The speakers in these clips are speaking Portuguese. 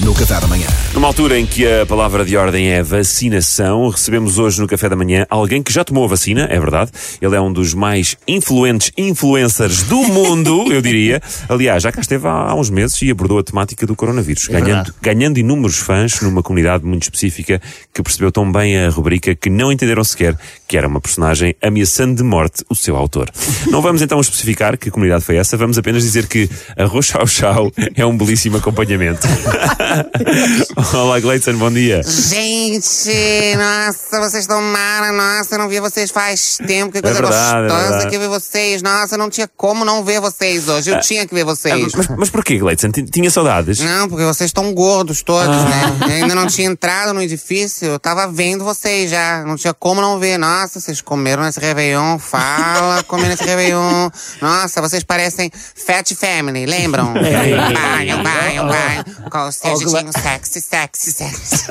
no Café da manhã. Numa altura em que a palavra de ordem é vacinação, recebemos hoje no café da manhã alguém que já tomou a vacina, é verdade. Ele é um dos mais influentes influencers do mundo, eu diria. Aliás, já cá esteve há, há uns meses e abordou a temática do coronavírus, ganhando, ganhando inúmeros fãs numa comunidade muito específica que percebeu tão bem a rubrica que não entenderam sequer que era uma personagem ameaçando de morte o seu autor. Não vamos então especificar que comunidade foi essa, vamos apenas dizer que arroz chau chau é um belíssimo acompanhamento. Olá, Gleison, bom dia. Gente, nossa, vocês estão mara, nossa, eu não vi vocês faz tempo, que coisa verdade, é gostosa verdade. que ver vocês, nossa, não tinha como não ver vocês hoje, eu tinha que ver vocês. Mas, mas porquê, Gleison? Ti- Tinha saudades? Não, porque vocês estão gordos todos, Ah. né? Eu ainda não tinha entrado no edifício, eu tava vendo vocês já. Não tinha como não ver. Nossa, vocês comeram nesse Réveillon. Fala, comer nesse Réveillon. Nossa, vocês parecem Fat Family, lembram? Banho, banho, banho. Com seu jeitinho sexy, sexy, sexy.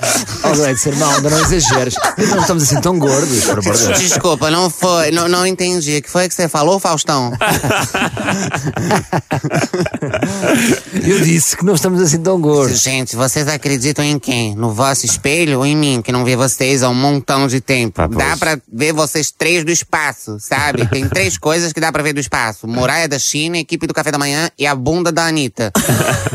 Oh, Gleice, irmão, ainda não exageres. Não estamos assim tão gordos, por amor de Deus. Desculpa, não foi, não, não entendi. O que foi que você falou, Faustão? Eu disse que não estamos assim tão gordos. Gente, vocês acreditam em quem? No vosso espelho ou em mim, que não vê vocês há um montão de tempo? Ah, dá pra ver vocês três do espaço, sabe? Tem três coisas que dá pra ver do espaço: Muralha da China, equipe do café da manhã e a bunda da Anitta.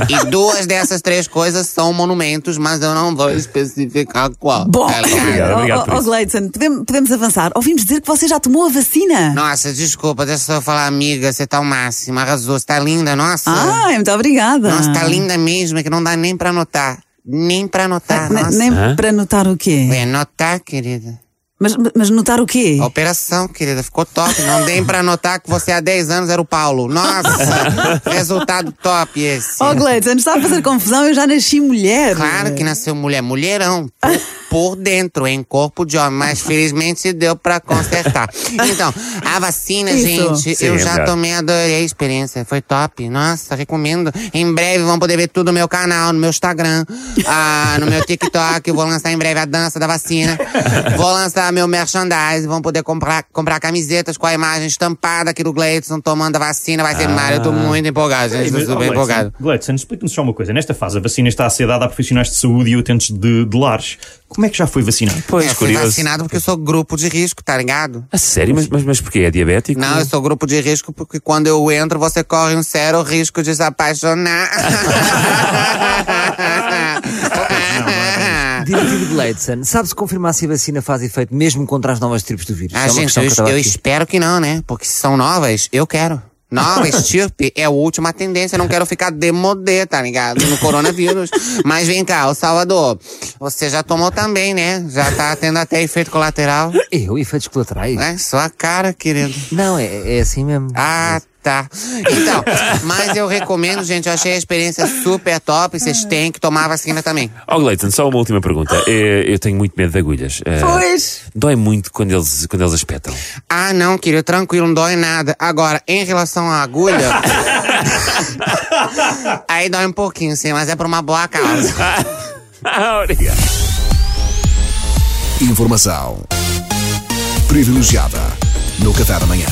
e duas dessas três coisas são monumentos, mas eu não vou especificar qual. Bom? Obrigado, obrigado oh, por oh. Gleidson, podemos, podemos avançar. Ouvimos dizer que você já tomou a vacina. Nossa, desculpa, deixa eu falar, amiga, você tá o máximo, arrasou, você tá linda, nossa. Ai, muito obrigada. Nossa, tá linda mesmo, é que não dá nem pra notar. Nem pra notar, nossa. Nem Hã? para notar o quê? É, notar, querida. Mas, mas notar o quê? A operação, querida, ficou top. Não dei pra notar que você há 10 anos era o Paulo. Nossa, resultado top esse. Oh, Gleidson, está a fazer confusão, eu já nasci mulher. Claro que nasceu mulher, mulherão. Por, dentro, em corpo de homem, mas felizmente deu pra consertar. Então, a vacina, Isso. gente, Sim, eu é já tomei, adorei a experiência. Foi top. Nossa, recomendo. Em breve vão poder ver tudo no meu canal, no meu Instagram, ah, no meu TikTok. Eu vou lançar em breve a dança da vacina. Vou lançar meu merchandise. Vão poder comprar, comprar camisetas com a imagem estampada aqui do Gleidson tomando a vacina. Vai ser mara. Eu tô muito empolgado, gente. Mas, super oh, empolgado. Gleidson, explica-nos só uma coisa. Nesta fase, a vacina está a ser dada a profissionais de saúde e utentes de, de lares. Como é que já foi vacinado? Pois, Eu fui curioso. vacinado porque eu sou grupo de risco, tá ligado? A sério? Mas, mas, mas porquê? É diabético? Não, eu sou grupo de risco porque quando eu entro você corre um sério risco de se apaixonar. Diretivo de Leidson, sabe-se confirmar se a vacina faz efeito mesmo contra as novas tribos do vírus? Ah, É uma gente, eu, que eu espero que não, né? Porque se são novas, eu quero. Nova estirpe é a última tendência. Eu não quero ficar demodê, tá ligado? No coronavírus. Mas vem cá, o Salvador. Você já tomou também, né? Já tá tendo até efeito colateral. Eu, efeitos colaterais? É, sua cara, querido. Não, é, é assim mesmo. Ah, tá. Então, mas eu recomendo, gente, eu achei a experiência super top. Vocês têm que tomar a vacina também. Oh, Gleison, só uma última pergunta. É, eu tenho muito medo de agulhas. É, Pois. Dói muito quando eles, quando eles espetam. Ah, não, querido, tranquilo, não dói nada. Agora, em relação à agulha. aí dói um pouquinho, sim, mas é por uma boa causa. Obrigado. Informação privilegiada no Café da manhã.